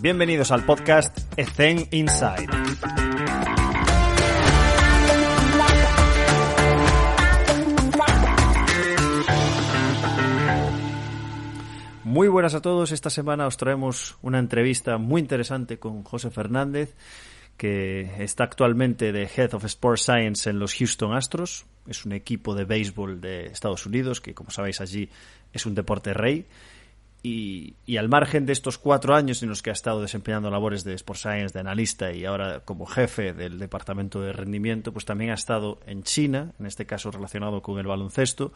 Bienvenidos al podcast Ethen Inside. Muy buenas a todos. Esta semana os traemos una entrevista muy interesante con José Fernández, que está actualmente de Head of Sports Science en los Houston Astros. Es un equipo de béisbol de Estados Unidos, que como sabéis allí es un deporte rey. Y, al margen de estos cuatro años en los que ha estado desempeñando labores de Sports Science, de analista y ahora como jefe del departamento de rendimiento, pues también ha estado en China, en este caso relacionado con el baloncesto,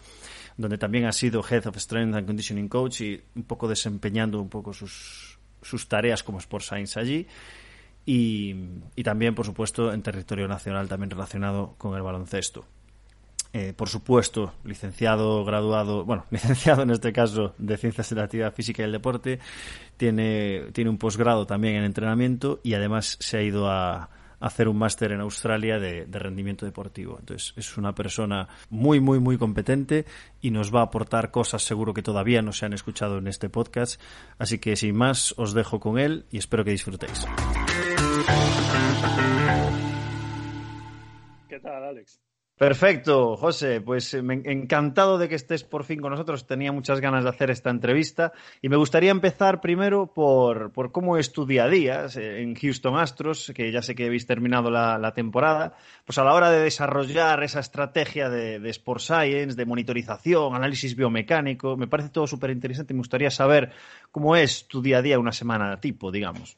donde también ha sido Head of Strength and Conditioning Coach y un poco desempeñando un poco sus, sus tareas como Sports Science allí. Y también, por supuesto, en territorio nacional también relacionado con el baloncesto. Eh, por supuesto, licenciado, graduado, bueno, licenciado en este caso de Ciencias de la Actividad Física y el Deporte, tiene, tiene un posgrado también en entrenamiento y además se ha ido a, hacer un máster en Australia de, de, rendimiento deportivo. Entonces, es una persona muy, muy, muy competente y nos va a aportar cosas seguro que todavía no se han escuchado en este podcast. Así que, sin más, os dejo con él y espero que disfrutéis. ¿Qué tal, Alex? Perfecto, José. Pues eh, encantado de que estés por fin con nosotros. Tenía muchas ganas de hacer esta entrevista y me gustaría empezar primero por, por cómo es tu día a día eh, en Houston Astros, que ya sé que habéis terminado la, temporada. Pues a la hora de desarrollar esa estrategia de, de Sport Science, de monitorización, análisis biomecánico, me parece todo súper interesante y me gustaría saber cómo es tu día a día una semana tipo, digamos.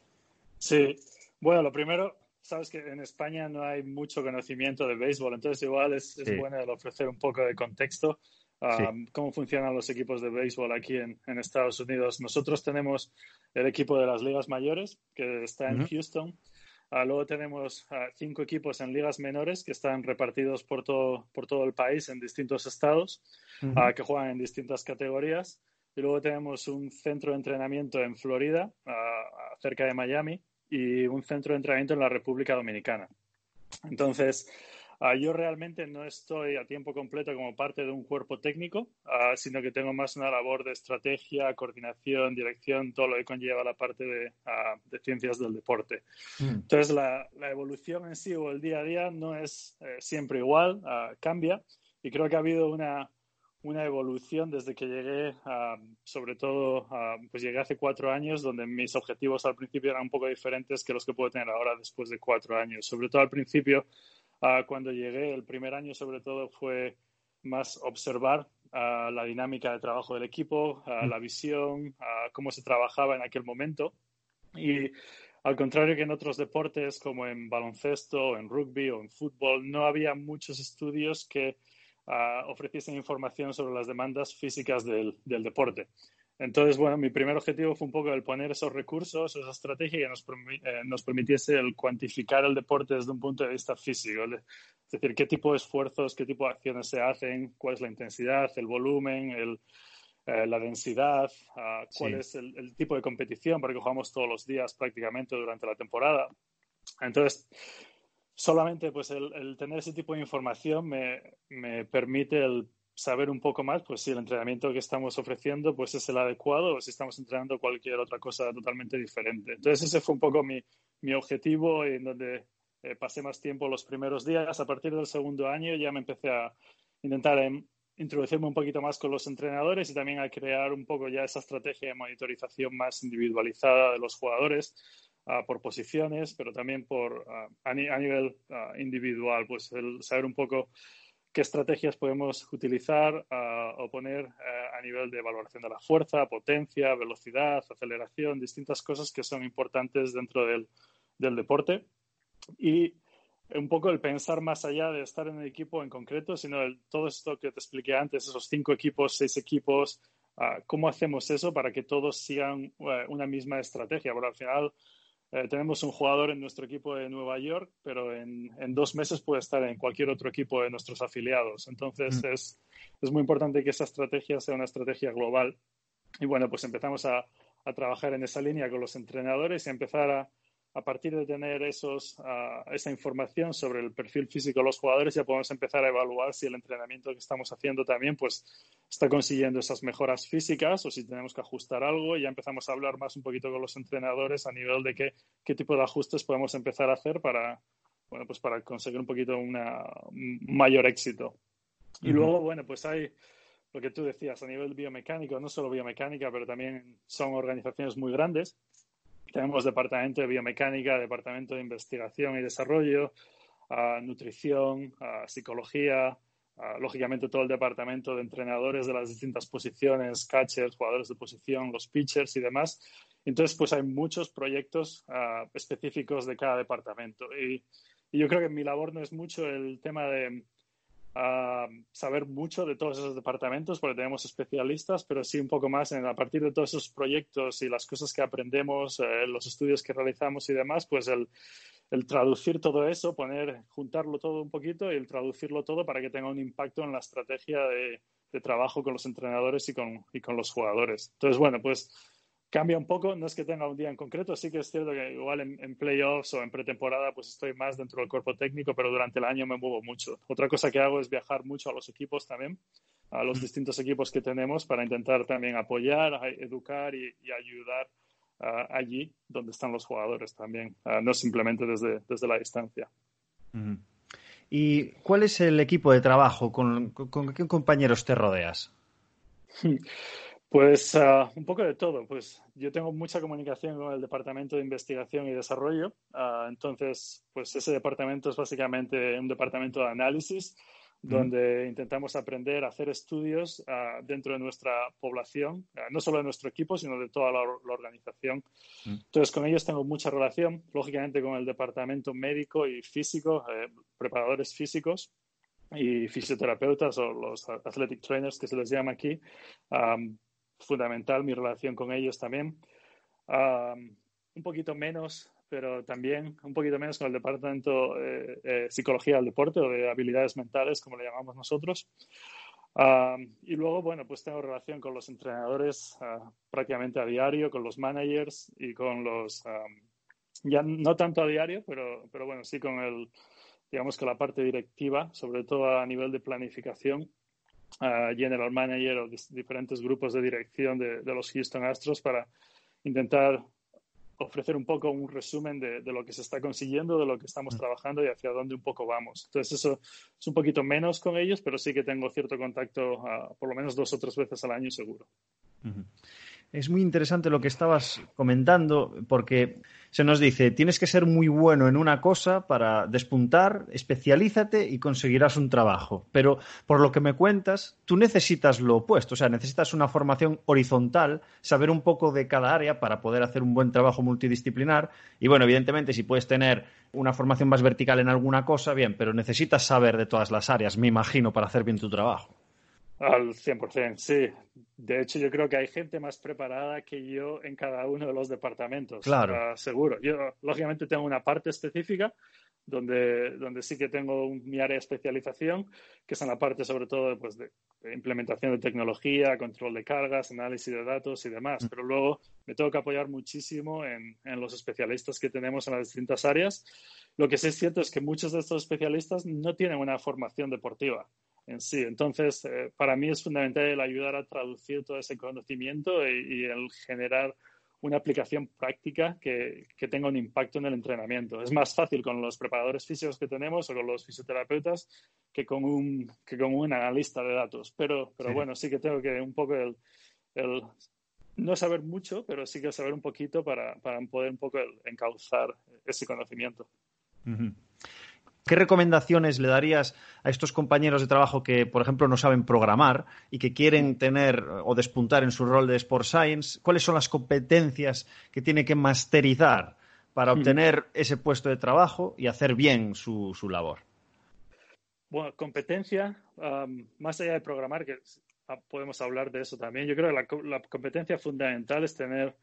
Sí, bueno, lo primero, sabes que en España no hay mucho conocimiento de béisbol, entonces igual es, es bueno ofrecer un poco de contexto. Um, cómo funcionan los equipos de béisbol aquí en, en, Estados Unidos. Nosotros tenemos el equipo de las ligas mayores, que está en Houston. Uh, luego tenemos uh, cinco equipos en ligas menores que están repartidos por todo, por todo el país en distintos estados, que juegan en distintas categorías. Y luego tenemos un centro de entrenamiento en Florida, cerca de Miami, y un centro de entrenamiento en la República Dominicana. Entonces, uh, yo realmente no estoy a tiempo completo como parte de un cuerpo técnico, uh, sino que tengo más una labor de estrategia, coordinación, dirección, todo lo que conlleva la parte de, uh, de ciencias del deporte. Mm. Entonces, la, la, evolución en sí o el día a día no es eh, siempre igual, cambia, y creo que ha habido una, una evolución desde que llegué, sobre todo, pues llegué hace cuatro años, donde mis objetivos al principio eran un poco diferentes que los que puedo tener ahora después de cuatro años. Sobre todo al principio, cuando llegué, el primer año sobre todo fue más observar la dinámica de trabajo del equipo, mm. la visión, cómo se trabajaba en aquel momento. Y al contrario que en otros deportes como en baloncesto, en rugby o en fútbol, no había muchos estudios que uh, ofreciesen información sobre las demandas físicas del, del, deporte. Entonces, bueno, mi primer objetivo fue un poco el poner esos recursos, esa estrategia que nos, eh, nos permitiese el cuantificar el deporte desde un punto de vista físico. Es decir, qué tipo de esfuerzos, qué tipo de acciones se hacen, cuál es la intensidad, el volumen, el, eh, la densidad, uh, cuál sí. es el, el, tipo de competición, porque jugamos todos los días prácticamente durante la temporada. Entonces, solamente pues el, tener ese tipo de información me, me, permite el saber un poco más pues si el entrenamiento que estamos ofreciendo pues es el adecuado o si estamos entrenando cualquier otra cosa totalmente diferente. Entonces ese fue un poco mi, mi objetivo en donde eh, pasé más tiempo los primeros días. A partir del segundo año ya me empecé a intentar en, introducirme un poquito más con los entrenadores y también a crear un poco ya esa estrategia de monitorización más individualizada de los jugadores uh, por posiciones, pero también por, uh, a, ni a, nivel uh, individual, pues el saber un poco qué estrategias podemos utilizar o poner a nivel de valoración de la fuerza, potencia, velocidad, aceleración, distintas cosas que son importantes dentro del, del deporte. Y un poco el pensar más allá de estar en el equipo en concreto, sino el, todo esto que te expliqué antes, esos cinco equipos, seis equipos, uh, cómo hacemos eso para que todos sigan uh, una misma estrategia. Porque al final eh, tenemos un jugador en nuestro equipo de Nueva York, pero en, en, dos meses puede estar en cualquier otro equipo de nuestros afiliados. Entonces mm. es, es, muy importante que esa estrategia sea una estrategia global. Y bueno, pues empezamos a, a, trabajar en esa línea con los entrenadores y a empezar a, a partir de tener esos, uh, esa información sobre el perfil físico de los jugadores, ya podemos empezar a evaluar si el entrenamiento que estamos haciendo también pues, está consiguiendo esas mejoras físicas o si tenemos que ajustar algo. Ya empezamos a hablar más un poquito con los entrenadores a nivel de qué, qué tipo de ajustes podemos empezar a hacer para, bueno, pues para conseguir un poquito una, un mayor éxito. Y luego, bueno, pues hay lo que tú decías a nivel biomecánico, no solo biomecánica, pero también son organizaciones muy grandes tenemos departamento de biomecánica, departamento de investigación y desarrollo, nutrición, psicología, lógicamente todo el departamento de entrenadores de las distintas posiciones, catchers, jugadores de posición, los pitchers y demás. Entonces, pues hay muchos proyectos específicos de cada departamento. y, yo creo que mi labor no es mucho el tema de a saber mucho de todos esos departamentos porque tenemos especialistas, pero sí un poco más en, a partir de todos esos proyectos y las cosas que aprendemos, eh, los estudios que realizamos y demás, pues el, el, traducir todo eso, poner, juntarlo todo un poquito y el traducirlo todo para que tenga un impacto en la estrategia de, de trabajo con los entrenadores y con, y con los jugadores. Entonces, bueno, pues cambia un poco, no es que tenga un día en concreto, sí que es cierto que igual en, playoffs o en pretemporada pues estoy más dentro del cuerpo técnico, pero durante el año me muevo mucho. Otra cosa que hago es viajar mucho a los equipos también, a los distintos equipos que tenemos para intentar también apoyar, educar y, ayudar allí donde están los jugadores también, no simplemente desde, desde la distancia. ¿Y cuál es el equipo de trabajo? ¿Con, con qué compañeros te rodeas? Pues ah, un poco de todo. Pues yo tengo mucha comunicación con el Departamento de Investigación y Desarrollo. Ah, entonces, pues ese departamento es básicamente un departamento de análisis donde intentamos aprender a hacer estudios ah, dentro de nuestra población, no solo de nuestro equipo, sino de toda la, organización. Entonces, con ellos tengo mucha relación, lógicamente con el departamento médico y físico, eh, preparadores físicos y fisioterapeutas o los athletic trainers que se les llama aquí fundamental mi relación con ellos también. un poquito menos, pero también un poquito menos con el departamento de eh, psicología del deporte o de habilidades mentales, como le llamamos nosotros. y luego, bueno, pues tengo relación con los entrenadores ah, prácticamente a diario, con los managers y con los, ya no tanto a diario, pero, pero bueno, sí con el, digamos que la parte directiva, sobre todo a nivel de planificación general manager o diferentes grupos de dirección de, los Houston Astros para intentar ofrecer un poco un resumen de, lo que se está consiguiendo, de lo que estamos mm. trabajando y hacia dónde un poco vamos. Entonces eso es un poquito menos con ellos, pero sí que tengo cierto contacto por lo menos dos o tres veces al año seguro. Es muy interesante lo que estabas comentando porque se nos dice, tienes que ser muy bueno en una cosa para despuntar, especialízate y conseguirás un trabajo. Pero por lo que me cuentas, tú necesitas lo opuesto, o sea, necesitas una formación horizontal, saber un poco de cada área para poder hacer un buen trabajo multidisciplinar. Y bueno, evidentemente, si puedes tener una formación más vertical en alguna cosa, bien, pero necesitas saber de todas las áreas, me imagino, para hacer bien tu trabajo. Al 100%, sí. De hecho, yo creo que hay gente más preparada que yo en cada uno de los departamentos. Claro. seguro. Yo, lógicamente, tengo una parte específica donde, donde sí que tengo mi área de especialización, que es en la parte sobre todo pues, de, implementación de tecnología, control de cargas, análisis de datos y demás. Mm. Pero luego me tengo que apoyar muchísimo en, en los especialistas que tenemos en las distintas áreas. Lo que sí es cierto es que muchos de estos especialistas no tienen una formación deportiva en sí. Entonces, eh, para mí es fundamental el ayudar a traducir todo ese conocimiento y, el generar una aplicación práctica que, que, tenga un impacto en el entrenamiento. Es más fácil con los preparadores físicos que tenemos o con los fisioterapeutas que con un, que con un analista de datos. Pero, pero bueno, sí que tengo que un poco el, el, no saber mucho, pero sí que saber un poquito para, para poder un poco encauzar ese conocimiento. ¿Qué recomendaciones le darías a estos compañeros de trabajo que, por ejemplo, no saben programar y que quieren tener o despuntar en su rol de Sport Science? ¿Cuáles son las competencias que tiene que masterizar para hmm. obtener ese puesto de trabajo y hacer bien su, labor? Bueno, competencia, más allá de programar, que podemos hablar de eso también, yo creo que la competencia fundamental es tener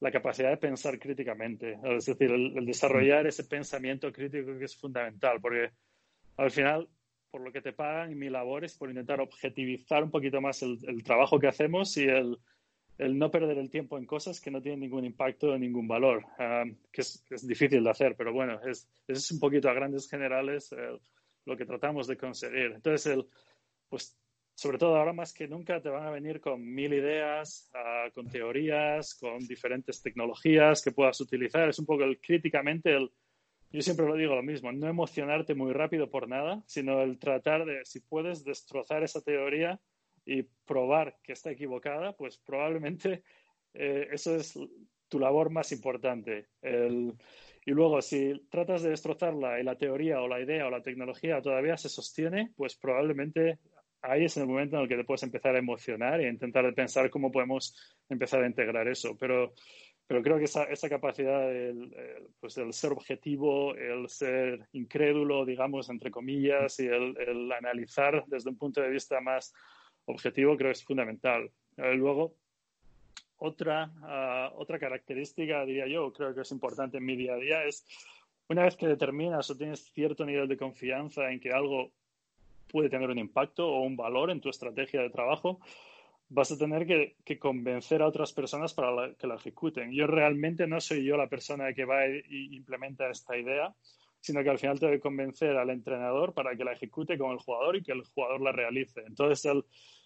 la capacidad de pensar críticamente, es decir, el, desarrollar ese pensamiento crítico que es fundamental, porque al final, por lo que te pagan mi labor es por intentar objetivizar un poquito más el, trabajo que hacemos y el, el no perder el tiempo en cosas que no tienen ningún impacto, ningún valor, ah, que, es, difícil de hacer, pero bueno, es, es un poquito a grandes generales lo que tratamos de conseguir. Entonces, el, pues sobre todo ahora más que nunca te van a venir con mil ideas, ah, con teorías, con diferentes tecnologías que puedas utilizar. Es un poco el críticamente el, yo siempre lo digo lo mismo, no emocionarte muy rápido por nada, sino el tratar de, si puedes destrozar esa teoría y probar que está equivocada, pues probablemente eh, eso es tu labor más importante. y luego, si tratas de destrozarla y la teoría o la idea o la tecnología todavía se sostiene, pues probablemente ahí es el momento en el que te puedes empezar a emocionar e intentar pensar cómo podemos empezar a integrar eso. Pero, pero creo que esa, esa capacidad del, pues el ser objetivo, el ser incrédulo, digamos, entre comillas, y el, analizar desde un punto de vista más objetivo, creo que es fundamental. Eh, luego, otra, ah, otra característica, diría yo, creo que es importante en mi día a día, es una vez que determinas o tienes cierto nivel de confianza en que algo puede tener un impacto o un valor en tu estrategia de trabajo, vas a tener que, convencer a otras personas para que la ejecuten. Yo realmente no soy yo la persona que va e implementa esta idea, sino que al final tengo que convencer al entrenador para que la ejecute con el jugador y que el jugador la realice. Entonces,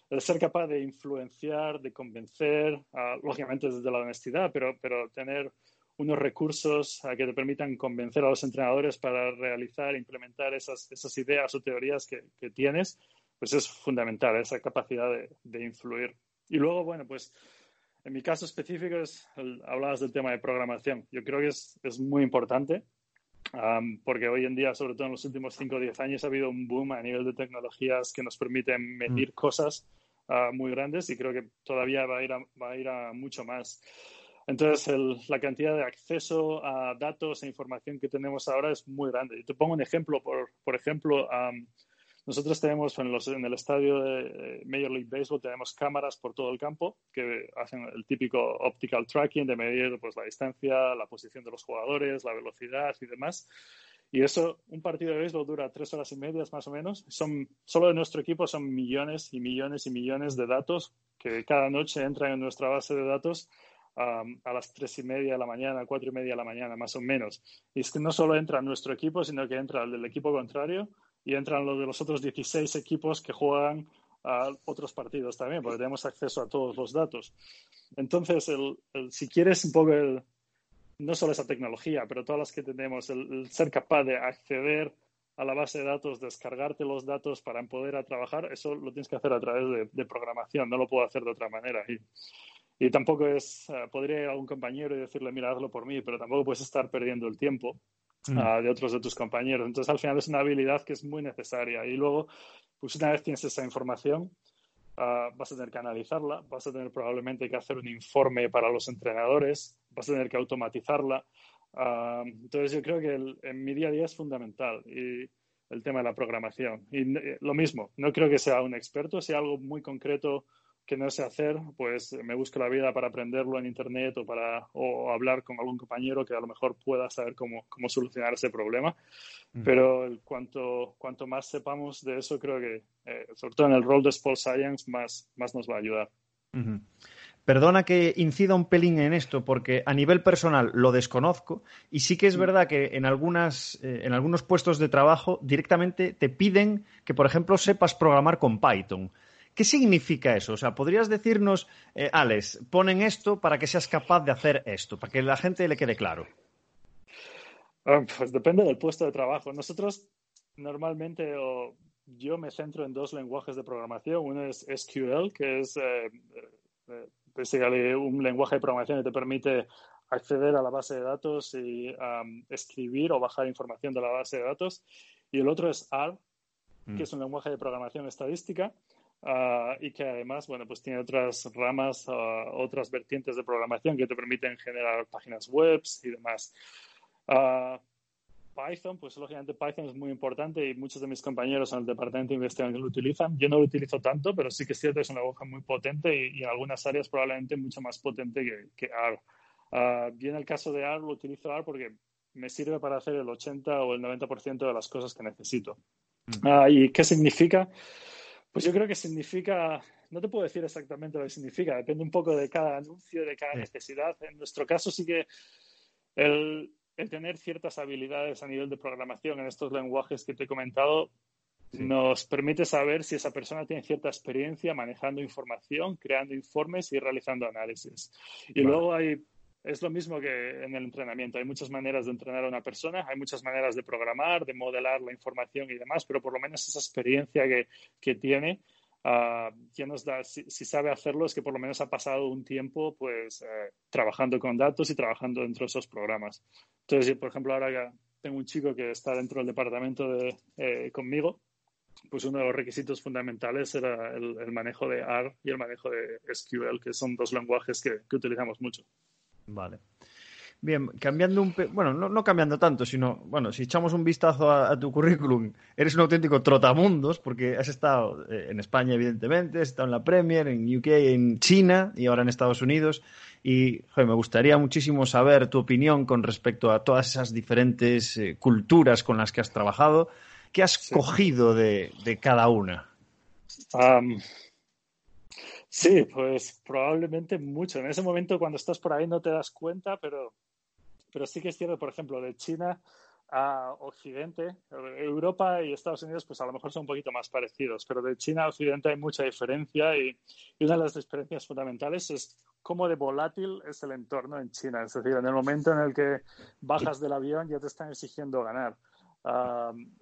el, ser capaz de influenciar, de convencer, ah, lógicamente desde la honestidad, pero, pero tener unos recursos que te permitan convencer a los entrenadores para realizar e implementar esas, esas ideas o teorías que, que, tienes, pues es fundamental esa capacidad de, de, influir. Y luego, bueno, pues en mi caso específico es, hablabas del tema de programación. Yo creo que es, es muy importante porque hoy en día, sobre todo en los últimos 5 o 10 años, ha habido un boom a nivel de tecnologías que nos permiten medir mm. cosas uh, muy grandes y creo que todavía va a ir a, va a, ir a mucho más. Entonces, la cantidad de acceso a datos e información que tenemos ahora es muy grande. Y te pongo un ejemplo. Por, por ejemplo, nosotros tenemos en, los, en, el estadio de Major League Baseball, tenemos cámaras por todo el campo que hacen el típico optical tracking de medir pues, la distancia, la posición de los jugadores, la velocidad y demás. Y eso, un partido de béisbol dura tres horas y media más o menos. Son, solo de nuestro equipo son millones y millones y millones de datos que cada noche entran en nuestra base de datos a las tres y media de la mañana, cuatro y media de la mañana, más o menos. Y es que no solo entra nuestro equipo, sino que entra el del equipo contrario y entran los de los otros 16 equipos que juegan a otros partidos también, porque tenemos acceso a todos los datos. Entonces, el, si quieres un poco el, no solo esa tecnología, pero todas las que tenemos, el, ser capaz de acceder a la base de datos, descargarte los datos para poder a trabajar, eso lo tienes que hacer a través de, de programación, no lo puedo hacer de otra manera. Y, y tampoco es, uh, podría ir a un compañero y decirle, mira, hazlo por mí, pero tampoco puedes estar perdiendo el tiempo mm. uh, de otros de tus compañeros. Entonces, al final es una habilidad que es muy necesaria. Y luego, pues una vez tienes esa información, uh, vas a tener que analizarla, vas a tener probablemente que hacer un informe para los entrenadores, vas a tener que automatizarla. entonces, yo creo que el, en mi día a día es fundamental. Y, el tema de la programación. Y eh, lo mismo, no creo que sea un experto, sea algo muy concreto que no sé hacer, pues me busco la vida para aprenderlo en internet o para o hablar con algún compañero que a lo mejor pueda saber cómo, cómo solucionar ese problema. Pero el, cuanto, cuanto más sepamos de eso, creo que, eh, sobre todo en el rol de Sport Science, más, más nos va a ayudar. Perdona que incida un pelín en esto, porque a nivel personal lo desconozco y sí que es verdad que en, algunas, eh, en algunos puestos de trabajo directamente te piden que, por ejemplo, sepas programar con Python. ¿Qué significa eso? O sea, ¿podrías decirnos, eh, Alex, ponen esto para que seas capaz de hacer esto, para que la gente le quede claro? Ah, pues depende del puesto de trabajo. Nosotros normalmente yo me centro en dos lenguajes de programación. Uno es SQL, que es eh, eh, un lenguaje de programación que te permite acceder a la base de datos y escribir o bajar información de la base de datos. Y el otro es R, que mm. es un lenguaje de programación estadística Ah, y que además, bueno, pues tiene otras ramas, ah, otras vertientes de programación que te permiten generar páginas web y demás. Ah, Python, pues lógicamente Python es muy importante y muchos de mis compañeros en el departamento de investigación lo utilizan. Yo no lo utilizo tanto, pero sí que es cierto que es una hoja muy potente y, en algunas áreas probablemente mucho más potente que, que R. Uh, en el caso de R lo utilizo R porque me sirve para hacer el 80 o el 90% de las cosas que necesito. Mm. ¿Y qué significa? Pues yo creo que significa no te puedo decir exactamente lo que significa, depende un poco de cada anuncio, de cada necesidad. En nuestro caso sí que el, el tener ciertas habilidades a nivel de programación en estos lenguajes que te he comentado nos permite saber si esa persona tiene cierta experiencia manejando información, creando informes y realizando análisis. Y luego hay, es lo mismo que en el entrenamiento. Hay muchas maneras de entrenar a una persona, hay muchas maneras de programar, de modelar la información y demás, pero por lo menos esa experiencia que, tiene Uh, nos da, si, sabe hacerlo, es que por lo menos ha pasado un tiempo pues eh, trabajando con datos y trabajando dentro de esos programas. Entonces, por ejemplo, ahora tengo un chico que está dentro del departamento de, eh, conmigo, pues uno de los requisitos fundamentales era el, manejo de R y el manejo de SQL, que son dos lenguajes que utilizamos mucho. Vale. Bien, cambiando un... Bueno, no, cambiando tanto, sino, bueno, si echamos un vistazo a, tu currículum, eres un auténtico trotamundos, porque has estado eh, en España, evidentemente, has estado en la Premier, en UK, en China y ahora en Estados Unidos. Y me gustaría muchísimo saber tu opinión con respecto a todas esas diferentes eh, culturas con las que has trabajado. ¿Qué has cogido de, cada una? Sí, pues probablemente mucho. En ese momento, cuando estás por ahí, no te das cuenta, pero pero sí que es cierto, por ejemplo, de China a Occidente, Europa y Estados Unidos, pues a lo mejor son un poquito más parecidos, pero de China a Occidente hay mucha diferencia y, una de las diferencias fundamentales es cómo de volátil es el entorno en China. Es decir, en el momento en el que bajas del avión ya te están exigiendo ganar.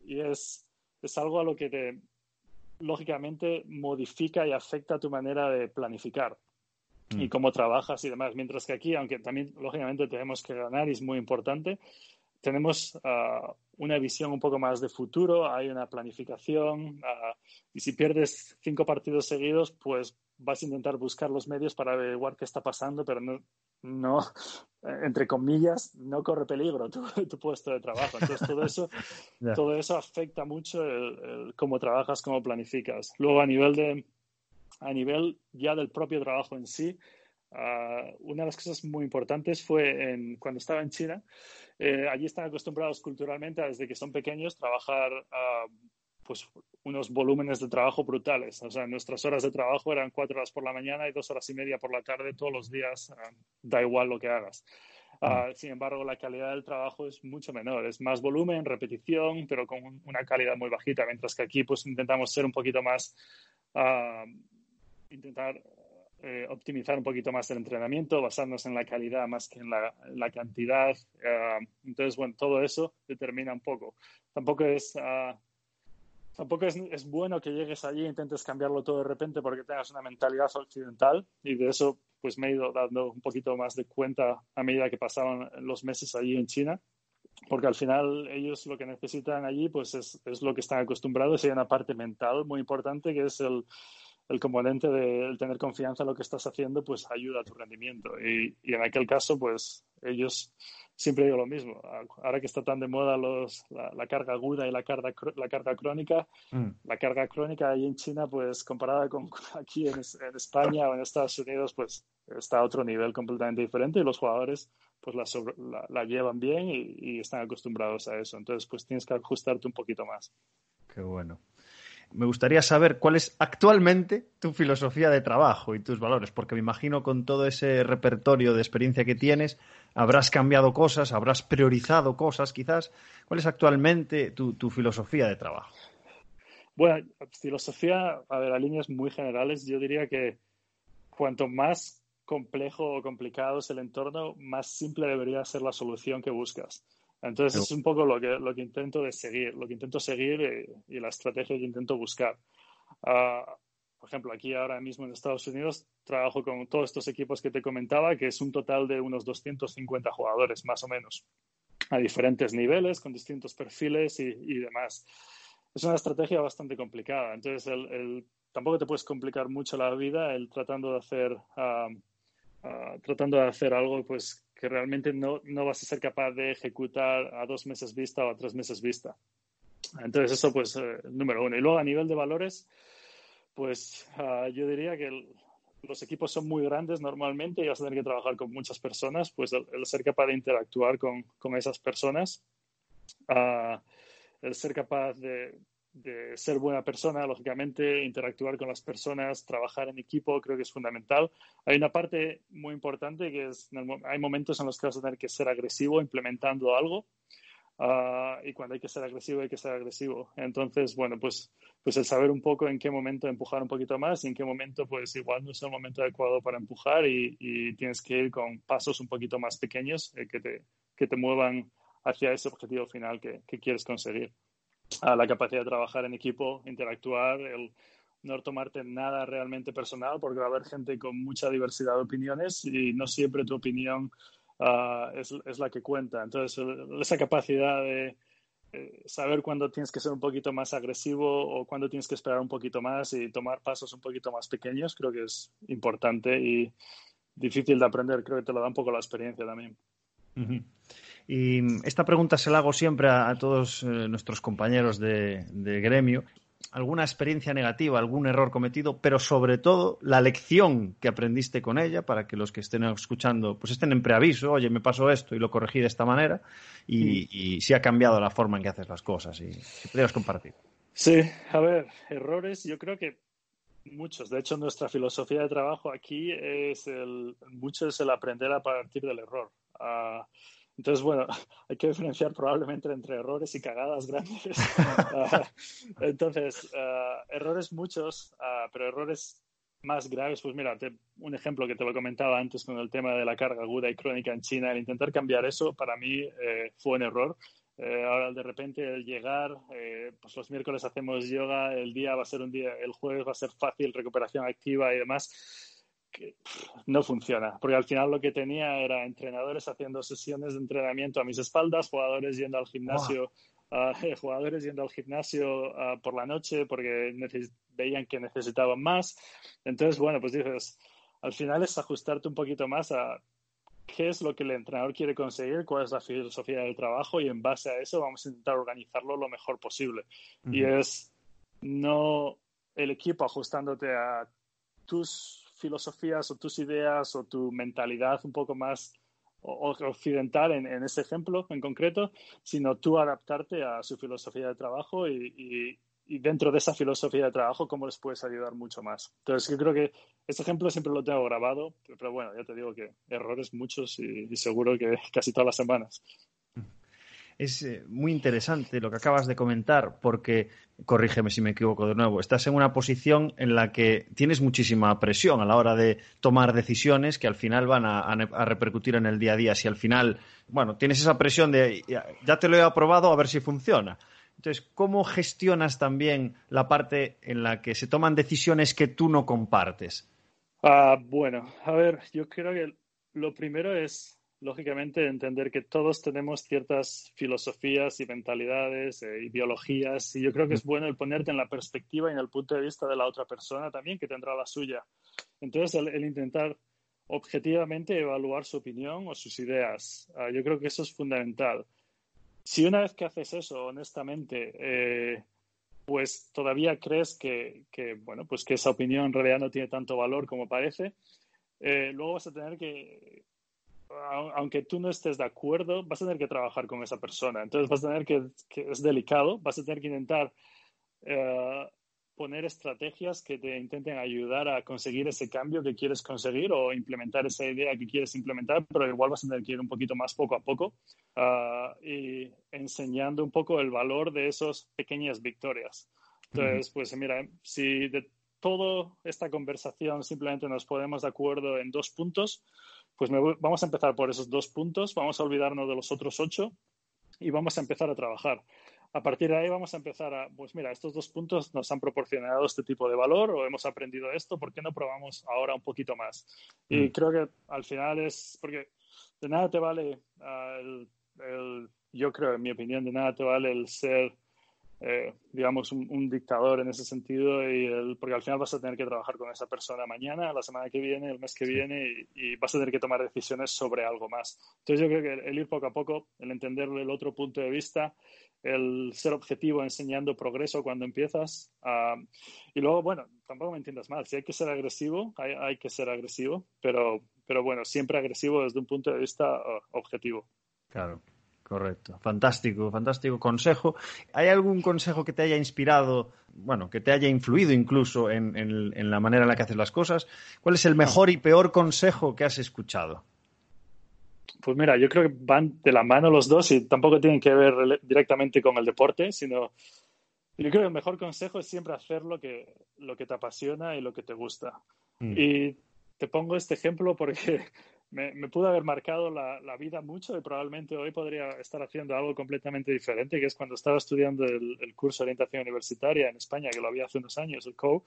y es, es algo a lo que te, lógicamente, modifica y afecta tu manera de planificar y mm. cómo trabajas y demás. Mientras que aquí, aunque también lógicamente tenemos que ganar y es muy importante, tenemos ah, una visión un poco más de futuro, hay una planificación ah, y si pierdes cinco partidos seguidos, pues vas a intentar buscar los medios para averiguar qué está pasando, pero no, no entre comillas, no corre peligro tu, tu puesto de trabajo. Entonces, todo eso, todo eso afecta mucho el, cómo trabajas, cómo planificas. Luego, a nivel de, a nivel ya del propio trabajo en sí, ah, una de las cosas muy importantes fue en, cuando estaba en China. Eh, allí están acostumbrados culturalmente, desde que son pequeños, trabajar uh, pues unos volúmenes de trabajo brutales. O sea, nuestras horas de trabajo eran cuatro horas por la mañana y dos horas y media por la tarde todos los días, da igual lo que hagas. Mm. sin embargo, la calidad del trabajo es mucho menor, es más volumen, repetición, pero con una calidad muy bajita, mientras que aquí pues intentamos ser un poquito más intentar eh, optimizar un poquito más el entrenamiento, basarnos en la calidad más que en la, cantidad. Eh, entonces, bueno, todo eso determina un poco. Tampoco es... Ah, tampoco es, es, bueno que llegues allí e intentes cambiarlo todo de repente porque tengas una mentalidad occidental y de eso pues me he ido dando un poquito más de cuenta a medida que pasaban los meses allí en China porque al final ellos lo que necesitan allí pues es, es lo que están acostumbrados y hay una parte mental muy importante que es el, el componente de tener confianza en lo que estás haciendo, pues ayuda a tu rendimiento. Y, en aquel caso, pues ellos siempre digo lo mismo. Ahora que está tan de moda los, la, carga aguda y la carga, la carga crónica, mm. la carga crónica ahí en China, pues comparada con aquí en, España o en Estados Unidos, pues está a otro nivel completamente diferente y los jugadores pues la, la, llevan bien y, y, están acostumbrados a eso. Entonces, pues tienes que ajustarte un poquito más. Qué bueno me gustaría saber cuál es actualmente tu filosofía de trabajo y tus valores, porque me imagino con todo ese repertorio de experiencia que tienes, habrás cambiado cosas, habrás priorizado cosas quizás. ¿Cuál es actualmente tu, filosofía de trabajo? Bueno, filosofía, a ver, a líneas muy generales, yo diría que cuanto más complejo o complicado es el entorno, más simple debería ser la solución que buscas. Entonces es un poco lo que, lo que intento de seguir, lo que intento seguir y, la estrategia que intento buscar. Ah, por ejemplo, aquí ahora mismo en Estados Unidos trabajo con todos estos equipos que te comentaba, que es un total de unos 250 jugadores, más o menos, a diferentes niveles, con distintos perfiles y, demás. Es una estrategia bastante complicada. Entonces, el, tampoco te puedes complicar mucho la vida el tratando de hacer, ah, ah, tratando de hacer algo pues, que realmente no, no, vas a ser capaz de ejecutar a dos meses vista o a tres meses vista. Entonces, eso, pues, eh, número uno. Y luego, a nivel de valores, pues ah, yo diría que los equipos son muy grandes normalmente y vas a tener que trabajar con muchas personas, pues el, ser capaz de interactuar con, con esas personas, uh, el ser capaz de, de ser buena persona, lógicamente, interactuar con las personas, trabajar en equipo, creo que es fundamental. Hay una parte muy importante que es, hay momentos en los que vas a tener que ser agresivo implementando algo. Ah, y cuando hay que ser agresivo, hay que ser agresivo. Entonces, bueno, pues, pues el saber un poco en qué momento empujar un poquito más y en qué momento, pues igual no es el momento adecuado para empujar y, tienes que ir con pasos un poquito más pequeños eh, que, te, que te muevan hacia ese objetivo final que, que quieres conseguir a la capacidad de trabajar en equipo, interactuar, el no tomarte nada realmente personal, porque va a haber gente con mucha diversidad de opiniones y no siempre tu opinión ah, es, es, la que cuenta. Entonces, esa capacidad de eh, saber cuándo tienes que ser un poquito más agresivo o cuándo tienes que esperar un poquito más y tomar pasos un poquito más pequeños, creo que es importante y difícil de aprender. Creo que te lo da un poco la experiencia también. Y esta pregunta se la hago siempre a, todos eh, nuestros compañeros de, gremio. ¿Alguna experiencia negativa, algún error cometido, pero sobre todo la lección que aprendiste con ella para que los que estén escuchando pues estén en preaviso, oye, me pasó esto y lo corregí de esta manera y, si ha cambiado la forma en que haces las cosas y si pudieras compartir. Sí, a ver, errores, yo creo que muchos. De hecho, nuestra filosofía de trabajo aquí es el, mucho es el aprender a partir del error. Uh, entonces, bueno, hay que diferenciar probablemente entre errores y cagadas grandes. Ah, entonces, ah, errores muchos, pero errores más graves, pues mira, un ejemplo que te lo comentaba antes con el tema de la carga aguda y crónica en China, el intentar cambiar eso para mí eh, fue un error. Eh, ahora de repente el llegar, eh, pues los miércoles hacemos yoga, el día va a ser un día, el jueves va a ser fácil, recuperación activa y demás que no funciona, porque al final lo que tenía era entrenadores haciendo sesiones de entrenamiento a mis espaldas, jugadores yendo al gimnasio, ah, jugadores yendo al gimnasio por la noche porque veían que necesitaban más. Entonces, bueno, pues dices, al final es ajustarte un poquito más a qué es lo que el entrenador quiere conseguir, cuál es la filosofía del trabajo y en base a eso vamos a intentar organizarlo lo mejor posible. Y es no el equipo ajustándote a tus filosofías o tus ideas o tu mentalidad un poco más occidental en, ese ejemplo en concreto, sino tú adaptarte a su filosofía de trabajo y, dentro de esa filosofía de trabajo cómo les puedes ayudar mucho más. Entonces yo creo que este ejemplo siempre lo tengo grabado, pero, bueno, ya te digo que errores muchos y seguro que casi todas las semanas es eh, muy interesante lo que acabas de comentar, porque, corrígeme si me equivoco de nuevo, estás en una posición en la que tienes muchísima presión a la hora de tomar decisiones que al final van a, repercutir en el día a día. Si al final, bueno, tienes esa presión de ya, te lo he aprobado, a ver si funciona. Entonces, ¿cómo gestionas también la parte en la que se toman decisiones que tú no compartes? Ah, bueno, a ver, yo creo que lo primero es lógicamente, entender que todos tenemos ciertas filosofías y mentalidades, e ideologías, y yo creo que es bueno el ponerte en la perspectiva y en el punto de vista de la otra persona también, que tendrá la suya. Entonces, el, intentar objetivamente evaluar su opinión o sus ideas, ah, yo creo que eso es fundamental. Si una vez que haces eso, honestamente, eh, pues todavía crees que, bueno, pues que esa opinión en realidad no tiene tanto valor como parece, eh, luego vas a tener que aunque tú no estés de acuerdo, vas a tener que trabajar con esa persona. Entonces vas a tener que, que es delicado, vas a tener que intentar eh, poner estrategias que te intenten ayudar a conseguir ese cambio que quieres conseguir o implementar esa idea que quieres implementar, pero igual vas a tener que ir un poquito más poco a poco uh, y enseñando un poco el valor de esas pequeñas victorias. Entonces, pues mira, si de toda esta conversación simplemente nos ponemos de acuerdo en dos puntos, pues vamos a empezar por esos dos puntos, vamos a olvidarnos de los otros ocho y vamos a empezar a trabajar. A partir de ahí vamos a empezar a, pues mira, estos dos puntos nos han proporcionado este tipo de valor o hemos aprendido esto, ¿por qué no probamos ahora un poquito más? Y mm. creo que al final es, porque de nada te vale ah, el, yo creo, en mi opinión, de nada te vale el ser eh, digamos, un, dictador en ese sentido, y el, porque al final vas a tener que trabajar con esa persona mañana, la semana que viene, el mes que viene, y, vas a tener que tomar decisiones sobre algo más. Entonces yo creo que el, ir poco a poco, el entender el otro punto de vista, el ser objetivo enseñando progreso cuando empiezas, ah, y luego, bueno, tampoco me entiendas mal, si hay que ser agresivo, hay, hay que ser agresivo, pero, pero bueno, siempre agresivo desde un punto de vista ah, objetivo. Claro. Correcto, fantástico, fantástico consejo. ¿Hay algún consejo que te haya inspirado, bueno, que te haya influido incluso en, en la manera en la que haces las cosas? ¿Cuál es el mejor y peor consejo que has escuchado? Pues mira, yo creo que van de la mano los dos y tampoco tienen que ver directamente con el deporte, sino yo creo que el mejor consejo es siempre hacer lo que, lo que te apasiona y lo que te gusta. Mm. Y te pongo este ejemplo porque me, me pudo haber marcado la, la, vida mucho y probablemente hoy podría estar haciendo algo completamente diferente, que es cuando estaba estudiando el, el curso de orientación universitaria en España, que lo había hace unos años, el COU,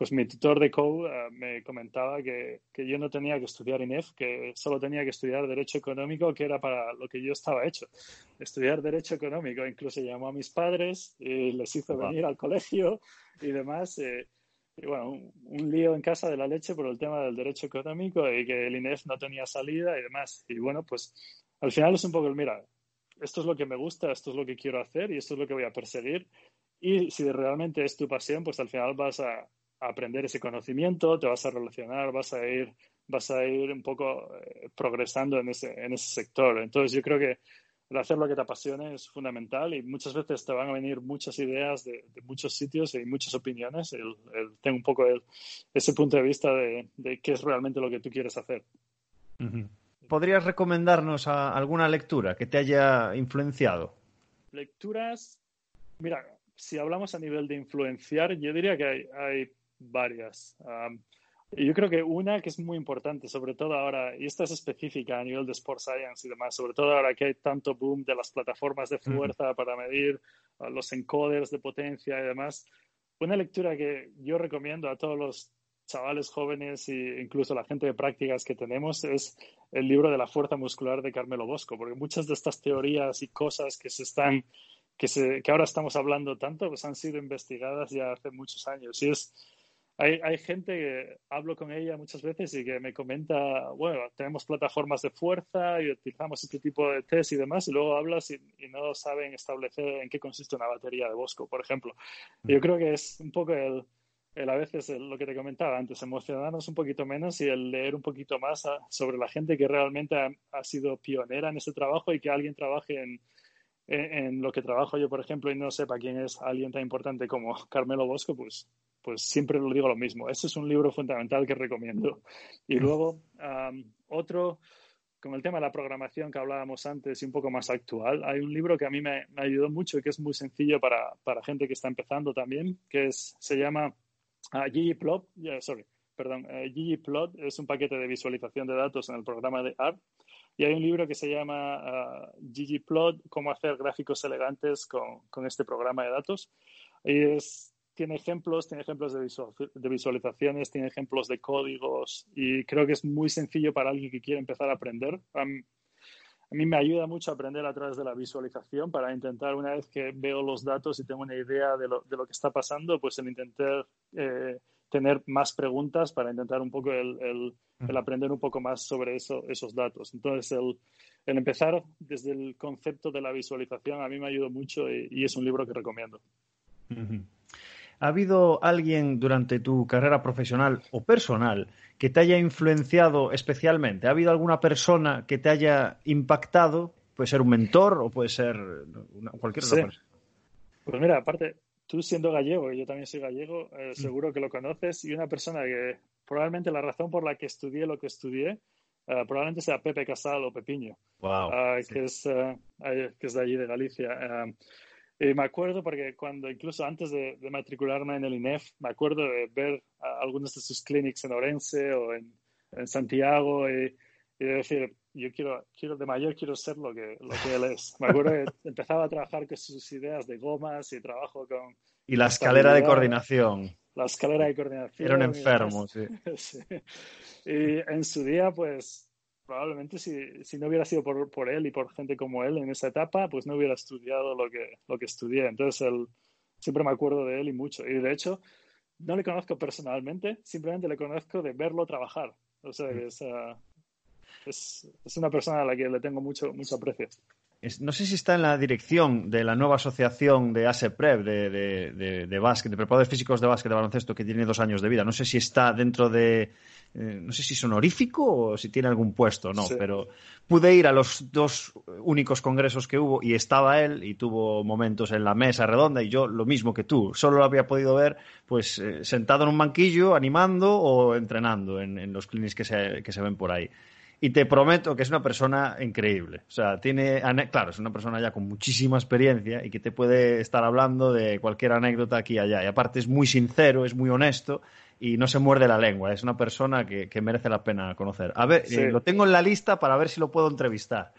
pues mi tutor de COU uh, me comentaba que, que, yo no tenía que estudiar INEF, que solo tenía que estudiar Derecho Económico, que era para lo que yo estaba hecho. Estudiar Derecho Económico. Incluso llamó a mis padres y les hizo venir al colegio y demás. Eh, y bueno, un, un, lío en casa de la leche por el tema del derecho económico y que el INEF no tenía salida y demás. Y bueno, pues al final es un poco el, mira, esto es lo que me gusta, esto es lo que quiero hacer y esto es lo que voy a perseguir. Y si realmente es tu pasión, pues al final vas a, a aprender ese conocimiento, te vas a relacionar, vas a ir, vas a ir un poco eh, progresando en ese, en ese sector. Entonces yo creo que el hacer lo que te apasione es fundamental y muchas veces te van a venir muchas ideas de, de muchos sitios y muchas opiniones. El, el, tengo un poco el, ese punto de vista de, de, qué es realmente lo que tú quieres hacer. ¿Podrías recomendarnos a alguna lectura que te haya influenciado? Lecturas, mira, si hablamos a nivel de influenciar, yo diría que hay, hay varias. Um, y yo creo que una que es muy importante, sobre todo ahora, y esta es específica a nivel de Sport Science y demás, sobre todo ahora que hay tanto boom de las plataformas de fuerza para medir los encoders de potencia y demás, una lectura que yo recomiendo a todos los chavales jóvenes e incluso la gente de prácticas que tenemos es el libro de la fuerza muscular de Carmelo Bosco, porque muchas de estas teorías y cosas que se están que, se, que ahora estamos hablando tanto, pues han sido investigadas ya hace muchos años. Y es, hay, hay, gente que hablo con ella muchas veces y que me comenta, bueno, tenemos plataformas de fuerza y utilizamos este tipo de test y demás, y luego hablas y, y no saben establecer en qué consiste una batería de Bosco, por ejemplo. Y yo creo que es un poco el, el a veces el, lo que te comentaba antes, emocionarnos un poquito menos y el leer un poquito más a, sobre la gente que realmente ha, ha, sido pionera en ese trabajo y que alguien trabaje en, en, en, lo que trabajo yo, por ejemplo, y no sepa quién es alguien tan importante como Carmelo Bosco, pues pues siempre lo digo lo mismo. Ese es un libro fundamental que recomiendo. Y luego, um, otro, con el tema de la programación que hablábamos antes y un poco más actual, hay un libro que a mí me, me ayudó mucho y que es muy sencillo para, para, gente que está empezando también, que es, se llama uh, ggplot, yeah, sorry, perdón, uh, ggplot es un paquete de visualización de datos en el programa de R. Y hay un libro que se llama uh, ggplot, cómo hacer gráficos elegantes con, con este programa de datos. Y es tiene ejemplos, tiene ejemplos de, visual, de, visualizaciones, tiene ejemplos de códigos y creo que es muy sencillo para alguien que quiere empezar a aprender. A mí me ayuda mucho a aprender a través de la visualización para intentar, una vez que veo los datos y tengo una idea de lo, de lo que está pasando, pues el intentar eh, tener más preguntas para intentar un poco el, el, el aprender un poco más sobre eso, esos datos. Entonces, el, el, empezar desde el concepto de la visualización a mí me ayudó mucho y, y es un libro que recomiendo. Uh -huh. ¿Ha habido alguien durante tu carrera profesional o personal que te haya influenciado especialmente? ¿Ha habido alguna persona que te haya impactado? Puede ser un mentor o puede ser una, cualquier otra sí. persona. Pues mira, aparte, tú siendo gallego, y yo también soy gallego, eh, seguro que lo conoces, y una persona que probablemente la razón por la que estudié lo que estudié, uh, probablemente sea Pepe Casal o Pepiño, wow, uh, sí. que, es, uh, que es de allí, de Galicia. Y me acuerdo porque cuando, incluso antes de, de, matricularme en el INEF, me acuerdo de ver algunos de sus clinics en Orense o en, en Santiago y, y, de decir, yo quiero, quiero, de mayor quiero ser lo que, lo que él es. Me acuerdo que empezaba a trabajar con sus ideas de gomas y trabajo con... Y la escalera de coordinación. La escalera de coordinación. Era un enfermo, sí. sí. Y en su día, pues probablemente si, si, no hubiera sido por, por, él y por gente como él en esa etapa, pues no hubiera estudiado lo que, lo que estudié. Entonces, él, siempre me acuerdo de él y mucho. Y de hecho, no le conozco personalmente, simplemente le conozco de verlo trabajar. O sea, que es, uh, es, es, una persona a la que le tengo mucho, mucho aprecio. No sé si está en la dirección de la nueva asociación de ASEPREP, de, de, de, básquet, de preparadores físicos de básquet de baloncesto, que tiene dos años de vida. No sé si está dentro de, eh, no sé si es honorífico o si tiene algún puesto, no, pero pude ir a los dos únicos congresos que hubo y estaba él y tuvo momentos en la mesa redonda y yo lo mismo que tú, solo lo había podido ver pues eh, sentado en un banquillo animando o entrenando en, los clinics que se, que se ven por ahí. Y te prometo que es una persona increíble. O sea, tiene, claro, es una persona ya con muchísima experiencia y que te puede estar hablando de cualquier anécdota aquí y allá. Y aparte es muy sincero, es muy honesto y no se muerde la lengua. Es una persona que, merece la pena conocer. A ver, eh, lo tengo en la lista para ver si lo puedo entrevistar.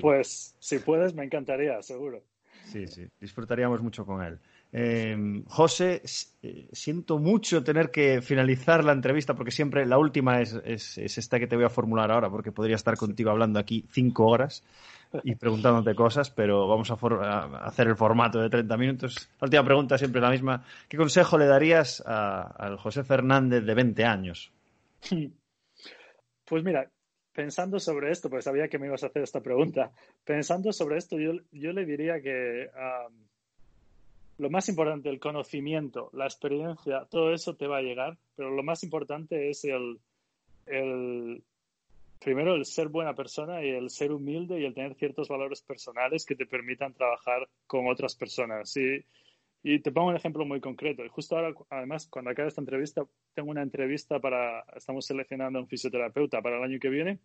Pues si puedes, me encantaría, seguro. Sí, sí, disfrutaríamos mucho con él. Eh, José, eh, siento mucho tener que finalizar la entrevista porque siempre la última es, esta que te voy a formular ahora porque podría estar contigo hablando aquí cinco horas y preguntándote cosas, pero vamos a, hacer el formato de 30 minutos. La última pregunta siempre la misma. ¿Qué consejo le darías al José Fernández de 20 años? Pues mira, pensando sobre esto, porque sabía que me ibas a hacer esta pregunta, pensando sobre esto, yo, le diría que lo más importante, el conocimiento, la experiencia, todo eso te va a llegar, pero lo más importante es el, el primero el ser buena persona y el ser humilde y el tener ciertos valores personales que te permitan trabajar con otras personas. Y, y te pongo un ejemplo muy concreto. Y justo ahora, además, cuando acabe esta entrevista, tengo una entrevista para, estamos seleccionando a un fisioterapeuta para el año que viene.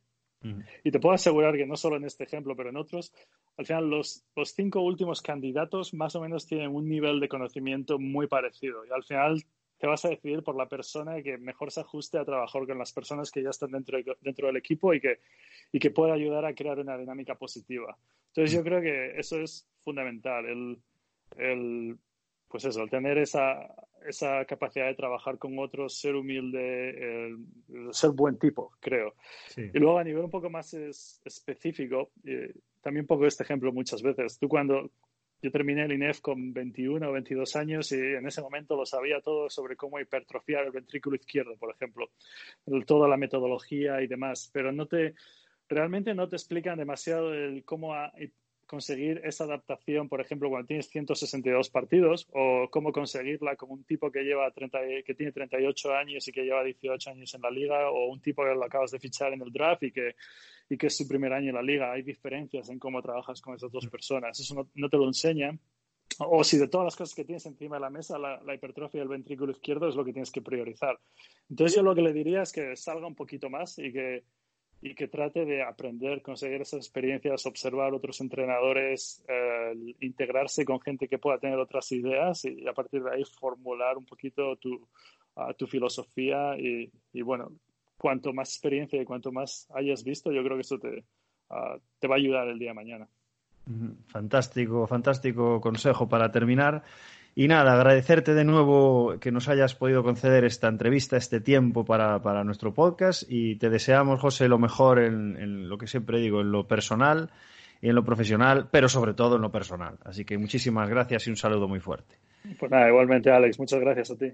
Y te puedo asegurar que no solo en este ejemplo, pero en otros, al final los, los cinco últimos candidatos más o menos tienen un nivel de conocimiento muy parecido. Y al final te vas a decidir por la persona que mejor se ajuste a trabajar con las personas que ya están dentro, dentro del equipo y que, y que pueda ayudar a crear una dinámica positiva. Entonces yo creo que eso es fundamental, el, el pues eso, el tener esa, esa capacidad de trabajar con otros, ser humilde, ser buen tipo, creo. Y luego a nivel un poco más específico, eh, también pongo este ejemplo muchas veces. Tú cuando, yo terminé el INEF con 21 o 22 años y en ese momento lo sabía todo sobre cómo hipertrofiar el ventrículo izquierdo, por ejemplo, toda la metodología y demás, pero no te, realmente no te explican demasiado el cómo conseguir esa adaptación, por ejemplo, cuando tienes 162 partidos, o cómo conseguirla con un tipo que lleva 30, que tiene 38 años y que lleva 18 años en la liga, o un tipo que lo acabas de fichar en el draft y que, y que es su primer año en la liga. Hay diferencias en cómo trabajas con esas dos personas. Eso no, te lo enseñan. O si de todas las cosas que tienes encima de la mesa, la, la, hipertrofia del ventrículo izquierdo es lo que tienes que priorizar. Entonces yo lo que le diría es que salga un poquito más y que, y que trate de aprender, conseguir esas experiencias, observar otros entrenadores, eh, integrarse con gente que pueda tener otras ideas y, a partir de ahí formular un poquito tu, tu filosofía y, bueno, cuanto más experiencia y cuanto más hayas visto, yo creo que eso te, te va a ayudar el día de mañana. Fantástico, fantástico consejo para terminar. Y nada, agradecerte de nuevo que nos hayas podido conceder esta entrevista, este tiempo para, nuestro podcast y te deseamos, José, lo mejor en, lo que siempre digo, en lo personal y en lo profesional, pero sobre todo en lo personal. Así que muchísimas gracias y un saludo muy fuerte. Pues nada, igualmente, Alex, muchas gracias a ti.